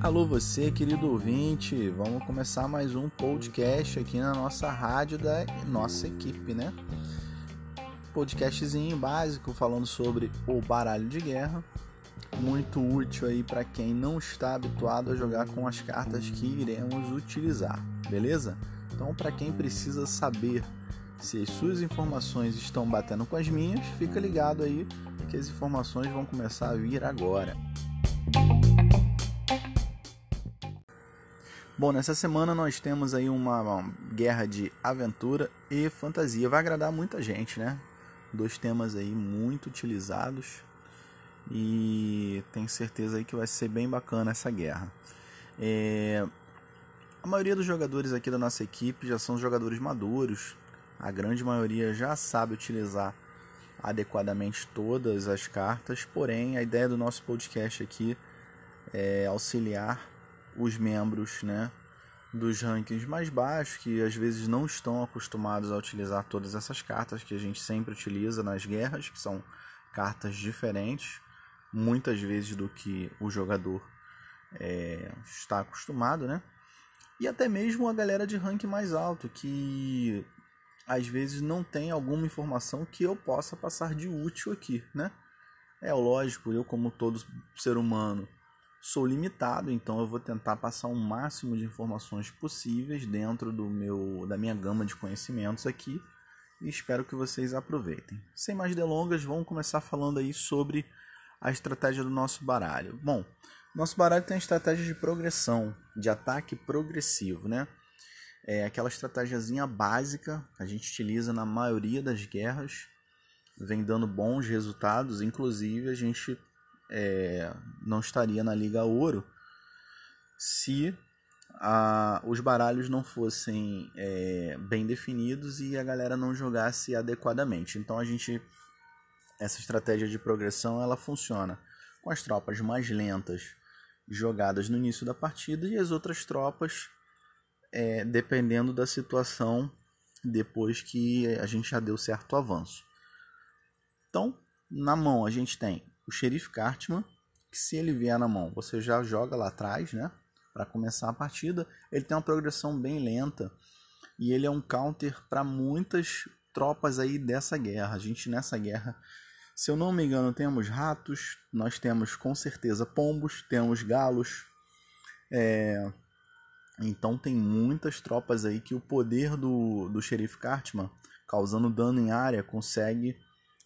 Alô você, querido ouvinte, vamos começar mais um podcast aqui na nossa rádio da nossa equipe, né? Podcastzinho básico falando sobre o baralho de guerra, muito útil aí para quem não está habituado a jogar com as cartas que iremos utilizar, beleza? Então, para quem precisa saber se as suas informações estão batendo com as minhas, fica ligado aí que as informações vão começar a vir agora. Bom, nessa semana nós temos aí uma, uma, guerra de aventura e fantasia. Vai agradar muita gente, né? Dois temas aí muito utilizados e tenho certeza aí que vai ser bem bacana essa guerra. É... A maioria dos jogadores aqui da nossa equipe já são jogadores maduros, a grande maioria já sabe utilizar adequadamente todas as cartas, porém a ideia do nosso podcast aqui é auxiliar os membros né, dos rankings mais baixos, que às vezes não estão acostumados a utilizar todas essas cartas que a gente sempre utiliza nas guerras, que são cartas diferentes, muitas vezes do que o jogador é, está acostumado, né? E até mesmo a galera de ranking mais alto, que às vezes não tem alguma informação que eu possa passar de útil aqui, né? É lógico, eu como todo ser humano sou limitado, então eu vou tentar passar o máximo de informações possíveis dentro do meu da minha gama de conhecimentos aqui e espero que vocês aproveitem. Sem mais delongas, vamos começar falando aí sobre a estratégia do nosso baralho. Bom, nosso baralho tem a estratégia de progressão, de ataque progressivo, né? É aquela estratégiazinha básica que a gente utiliza na maioria das guerras, vem dando bons resultados. Inclusive, a gente é, não estaria na Liga Ouro se a, os baralhos não fossem é, bem definidos e a galera não jogasse adequadamente. Então, a gente essa estratégia de progressão ela funciona com as tropas mais lentas jogadas no início da partida e as outras tropas é, dependendo da situação depois que a gente já deu certo avanço. Então, na mão a gente tem o xerife Cartman, que se ele vier na mão, você já joga lá atrás, né? Para começar a partida. Ele tem uma progressão bem lenta e ele é um counter para muitas tropas aí dessa guerra. A gente nessa guerra, se eu não me engano, temos ratos, nós temos com certeza pombos, temos galos, é, então tem muitas tropas aí que o poder do, do xerife Cartman, causando dano em área, consegue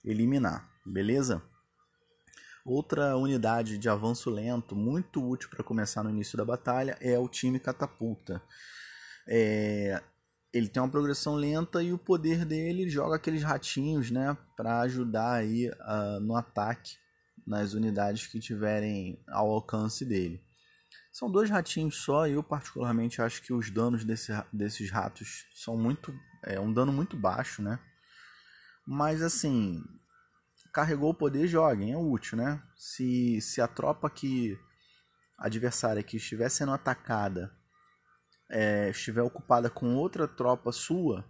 eliminar, beleza? Outra unidade de avanço lento, muito útil para começar no início da batalha, é o time catapulta. É, ele tem uma progressão lenta e o poder dele joga aqueles ratinhos, né, para ajudar aí uh, no ataque nas unidades que tiverem ao alcance dele. São dois ratinhos só e eu particularmente acho que os danos desse, desses ratos são muito. É um dano muito baixo, né? Mas assim, carregou o poder, joguem, é útil, né? Se, se a tropa que adversária que estiver sendo atacada é, estiver ocupada com outra tropa sua,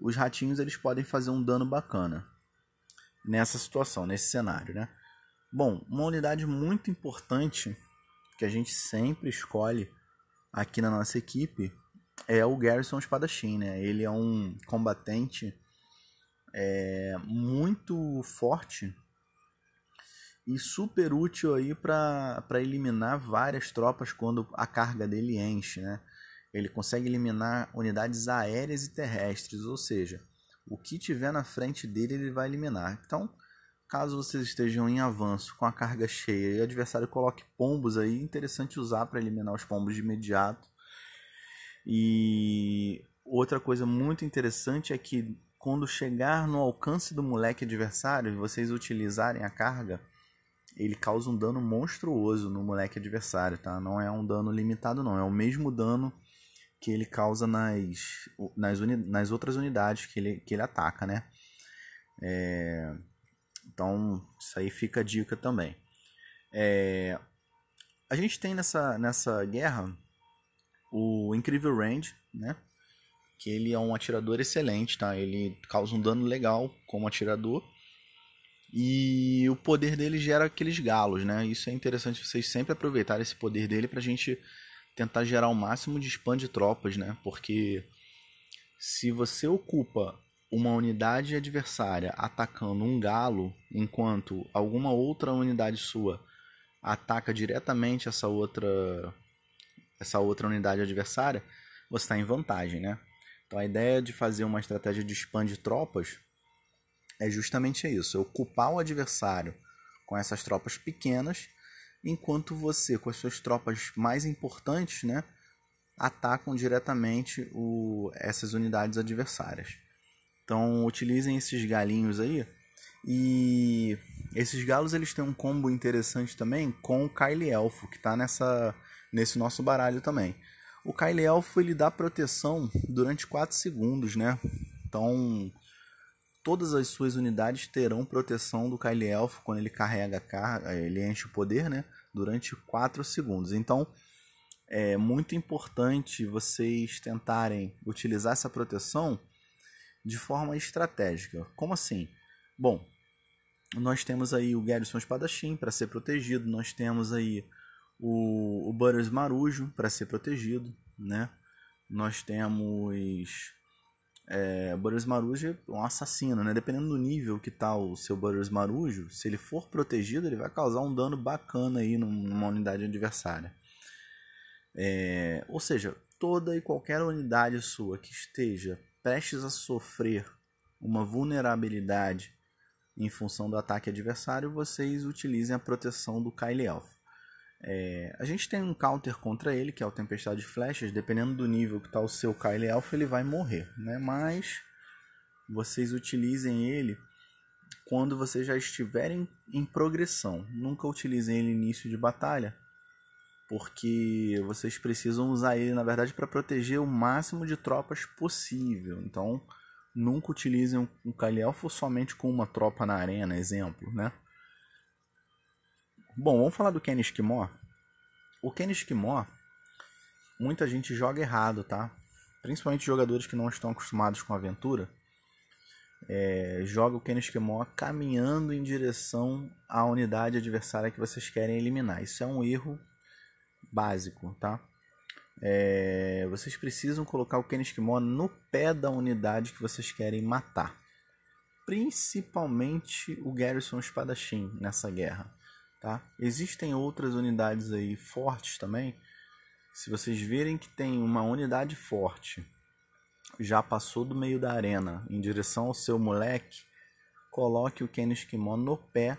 os ratinhos eles podem fazer um dano bacana nessa situação, nesse cenário, né? Bom, uma unidade muito importante que a gente sempre escolhe aqui na nossa equipe é o Garrison Espadachim, né? Ele é um combatente é, muito forte e super útil aí para eliminar várias tropas quando a carga dele enche, né? Ele consegue eliminar unidades aéreas e terrestres, ou seja, o que tiver na frente dele ele vai eliminar. Então, Caso vocês estejam em avanço com a carga cheia e o adversário coloque pombos aí, interessante usar para eliminar os pombos de imediato. E outra coisa muito interessante é que quando chegar no alcance do moleque adversário e vocês utilizarem a carga, ele causa um dano monstruoso no moleque adversário, tá? Não é um dano limitado não, é o mesmo dano que ele causa nas, nas, uni, nas outras unidades que ele, que ele ataca, né? É, então, isso aí fica a dica também. É, a gente tem nessa, nessa guerra o incrível range, né? Que ele é um atirador excelente, tá? Ele causa um dano legal como atirador. E o poder dele gera aqueles galos, né? Isso é interessante vocês sempre aproveitarem esse poder dele pra gente tentar gerar o máximo de spam de tropas, né? Porque se você ocupa uma unidade adversária atacando um galo, enquanto alguma outra unidade sua ataca diretamente essa outra essa outra unidade adversária, você está em vantagem, né? Então a ideia de fazer uma estratégia de spam de tropas é justamente isso, é ocupar o adversário com essas tropas pequenas, enquanto você com as suas tropas mais importantes, né, atacam diretamente o, essas unidades adversárias. Então utilizem esses galinhos aí. E esses galos eles têm um combo interessante também com o Kyle Elfo, que está nessa nesse nosso baralho também. O Kyle Elfo ele dá proteção durante 4 segundos, né? Então todas as suas unidades terão proteção do Kyle Elfo quando ele carrega a carga, ele enche o poder, né? Durante 4 segundos. Então é muito importante vocês tentarem utilizar essa proteção de forma estratégica. Como assim? Bom, nós temos aí o Garrison Espadachim para ser protegido, nós temos aí o, o Butters Marujo para ser protegido, né? Nós temos é, Butters Marujo é um assassino, né? Dependendo do nível que tá o seu Butters Marujo, se ele for protegido, ele vai causar um dano bacana aí numa unidade adversária. É, ou seja, toda e qualquer unidade sua que esteja prestes a sofrer uma vulnerabilidade em função do ataque adversário, vocês utilizem a proteção do Kyle Elf. É, a gente tem um counter contra ele, que é o Tempestade de Flechas. Dependendo do nível que está o seu Kyle Elf, ele vai morrer. Né? Mas vocês utilizem ele quando vocês já estiverem em progressão. Nunca utilizem ele início de batalha, porque vocês precisam usar ele, na verdade, para proteger o máximo de tropas possível. Então, nunca utilizem um Kalielfo somente com uma tropa na arena, exemplo, né? Bom, vamos falar do Ken Esquimó. O Ken Esquimó, muita gente joga errado, tá? Principalmente jogadores que não estão acostumados com aventura. É, joga o Ken Esquimó caminhando em direção à unidade adversária que vocês querem eliminar. Isso é um erro básico, tá? É, vocês precisam colocar o Ken no pé da unidade que vocês querem matar. Principalmente o Garrison Espadachim nessa guerra. Tá? Existem outras unidades aí fortes também. Se vocês verem que tem uma unidade forte já passou do meio da arena em direção ao seu moleque, coloque o Ken no pé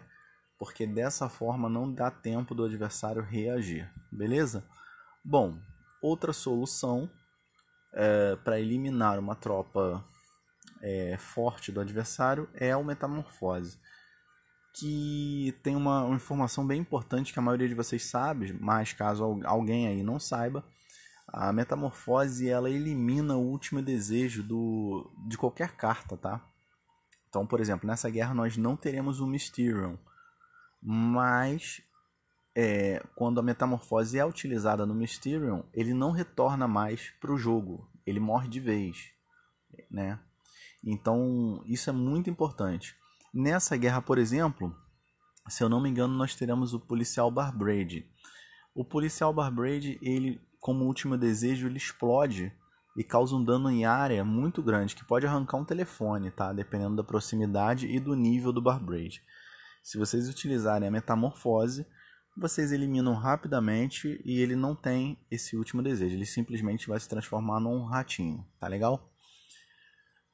porque dessa forma não dá tempo do adversário reagir, beleza? Bom, outra solução é, para eliminar uma tropa é, forte do adversário é o metamorfose, que tem uma, uma, informação bem importante que a maioria de vocês sabe, mas caso alguém aí não saiba, a metamorfose ela elimina o último desejo do, de qualquer carta, tá? Então, por exemplo, nessa guerra nós não teremos o Mysterium, mas é, quando a metamorfose é utilizada no Mysterium, ele não retorna mais para o jogo, ele morre de vez, né? Então isso é muito importante. Nessa guerra, por exemplo, se eu não me engano, nós teremos o policial Barbrade. O policial Barbrade, ele, como último desejo, ele explode e causa um dano em área muito grande, que pode arrancar um telefone, tá? Dependendo da proximidade e do nível do Barbrade. Se vocês utilizarem a metamorfose, vocês eliminam rapidamente e ele não tem esse último desejo. Ele simplesmente vai se transformar num ratinho. Tá legal?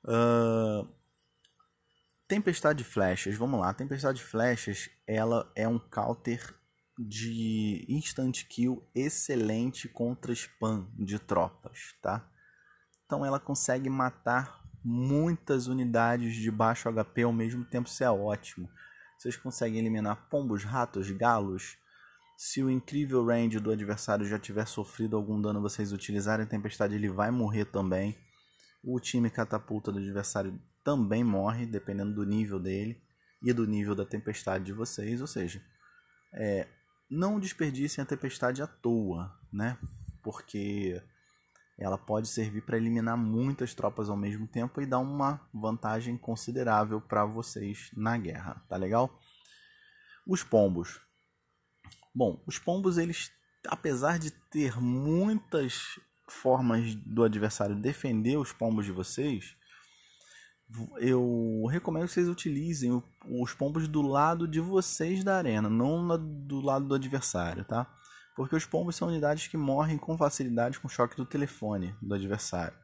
Uh... Tempestade de Flechas. Vamos lá. Tempestade de Flechas ela é um counter de instant kill excelente contra spam de tropas, tá? Então ela consegue matar muitas unidades de baixo HP ao mesmo tempo, isso é ótimo. Vocês conseguem eliminar pombos, ratos, galos. Se o incrível range do adversário já tiver sofrido algum dano, vocês utilizarem a tempestade, ele vai morrer também. O time catapulta do adversário também morre, dependendo do nível dele e do nível da tempestade de vocês. Ou seja, é, não desperdicem a tempestade à toa, né? Porque ela pode servir para eliminar muitas tropas ao mesmo tempo e dar uma vantagem considerável para vocês na guerra, tá legal? Os pombos. Bom, os pombos eles apesar de ter muitas formas do adversário defender os pombos de vocês, eu recomendo que vocês utilizem os pombos do lado de vocês da arena, não do lado do adversário, tá? Porque os pombos são unidades que morrem com facilidade com o choque do telefone do adversário.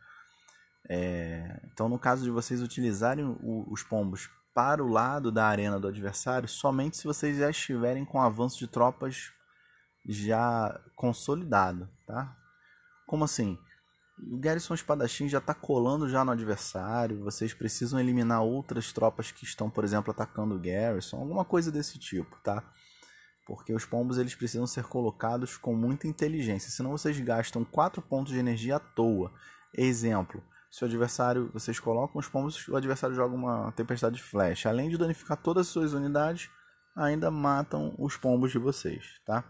É... então, no caso de vocês utilizarem os pombos para o lado da arena do adversário, somente se vocês já estiverem com avanço de tropas já consolidado, tá? Como assim? O Garrison Espadachim já está colando já no adversário, vocês precisam eliminar outras tropas que estão, por exemplo, atacando o Garrison, alguma coisa desse tipo, tá? Porque os pombos eles precisam ser colocados com muita inteligência, senão vocês gastam 4 pontos de energia à toa. Exemplo, se o adversário, vocês colocam os pombos, o adversário joga uma tempestade de flash. Além de danificar todas as suas unidades, ainda matam os pombos de vocês, tá?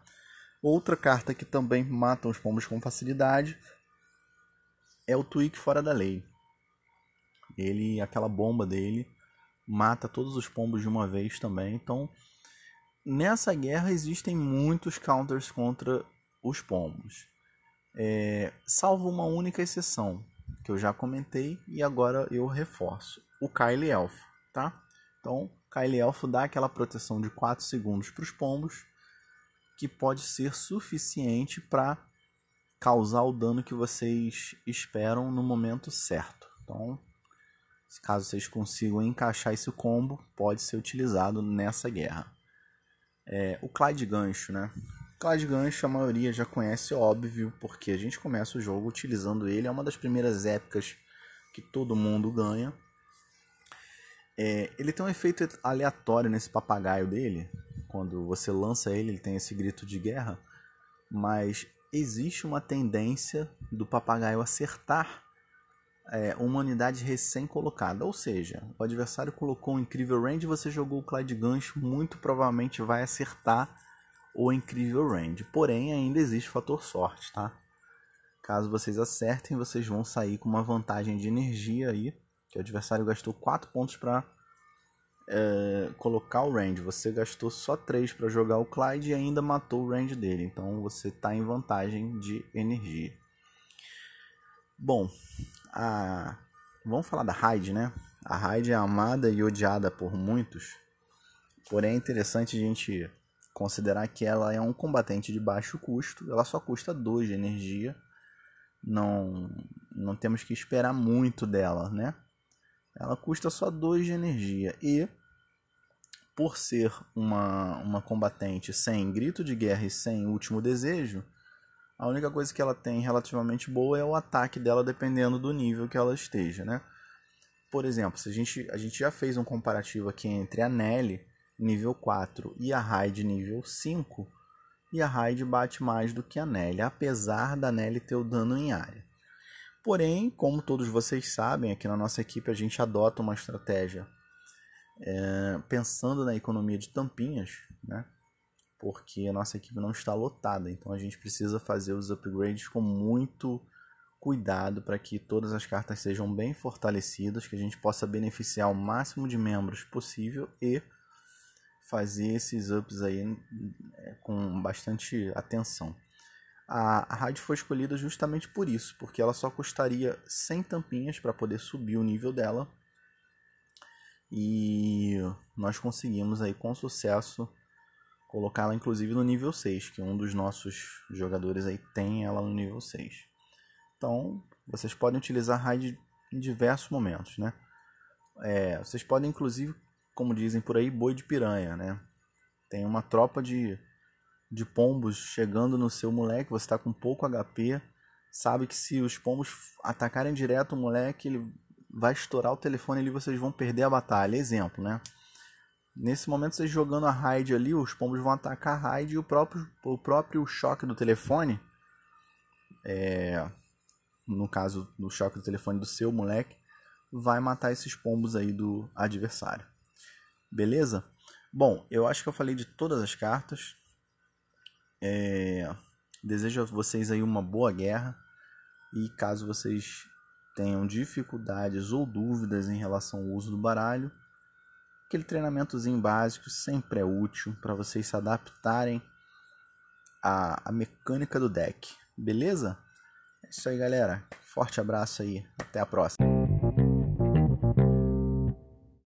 Outra carta que também mata os pombos com facilidade é o Tweak fora da lei. Ele, aquela bomba dele, mata todos os pombos de uma vez também. Então, nessa guerra existem muitos counters contra os pombos. É, salvo uma única exceção, que eu já comentei e agora eu reforço. O Kyle Elfo, tá? Então, Kyle Elfo dá aquela proteção de 4 segundos para os pombos que pode ser suficiente para causar o dano que vocês esperam no momento certo. Então, caso vocês consigam encaixar esse combo, pode ser utilizado nessa guerra. É, o Clyde Gancho, né? Clyde Gancho a maioria já conhece, óbvio, porque a gente começa o jogo utilizando ele. É uma das primeiras épicas que todo mundo ganha. É, ele tem um efeito aleatório nesse papagaio dele, quando você lança ele, ele tem esse grito de guerra, mas existe uma tendência do papagaio acertar é, uma unidade recém-colocada. Ou seja, o adversário colocou um incrível range, você jogou o Clyde Gancho, muito provavelmente vai acertar o incrível range. Porém, ainda existe fator sorte, tá? Caso vocês acertem, vocês vão sair com uma vantagem de energia aí, que o adversário gastou 4 pontos para é, colocar o range. Você gastou só 3 para jogar o Clyde e ainda matou o range dele. Então você está em vantagem de energia. Bom, a... vamos falar da Hyde, né? A Hyde é amada e odiada por muitos. Porém é interessante a gente considerar que ela é um combatente de baixo custo. Ela só custa 2 de energia. Não, não temos que esperar muito dela, né? Ela custa só 2 de energia. E por ser uma, uma combatente sem grito de guerra e sem último desejo, a única coisa que ela tem relativamente boa é o ataque dela, dependendo do nível que ela esteja, né? Por exemplo, se a gente, a gente já fez um comparativo aqui entre a Nelly, nível 4, e a Raid, nível 5, e a Raid bate mais do que a Nelly, apesar da Nelly ter o dano em área. Porém, como todos vocês sabem, aqui na nossa equipe a gente adota uma estratégia é, pensando na economia de tampinhas, né? Porque a nossa equipe não está lotada, então a gente precisa fazer os upgrades com muito cuidado para que todas as cartas sejam bem fortalecidas, que a gente possa beneficiar o máximo de membros possível e fazer esses ups aí é, com bastante atenção. A, rádio foi escolhida justamente por isso, porque ela só custaria 100 tampinhas para poder subir o nível dela e nós conseguimos aí com sucesso colocá-la inclusive no nível 6, que um dos nossos jogadores aí tem ela no nível 6. Então, vocês podem utilizar raid em diversos momentos, né? É, vocês podem inclusive, como dizem por aí, boi de piranha, né? Tem uma tropa de, de pombos chegando no seu moleque, você está com pouco HP, sabe que se os pombos atacarem direto o moleque, ele vai estourar o telefone ali, vocês vão perder a batalha. Exemplo, né? Nesse momento, vocês jogando a raid ali, os pombos vão atacar a raid e o próprio, o próprio choque do telefone, é, no caso do choque do telefone do seu moleque, vai matar esses pombos aí do adversário. Beleza? Bom, eu acho que eu falei de todas as cartas. É, desejo a vocês aí uma boa guerra. E caso vocês tenham dificuldades ou dúvidas em relação ao uso do baralho, aquele treinamentozinho básico sempre é útil para vocês se adaptarem à, à mecânica do deck, beleza? É isso aí, galera. Forte abraço aí, até a próxima.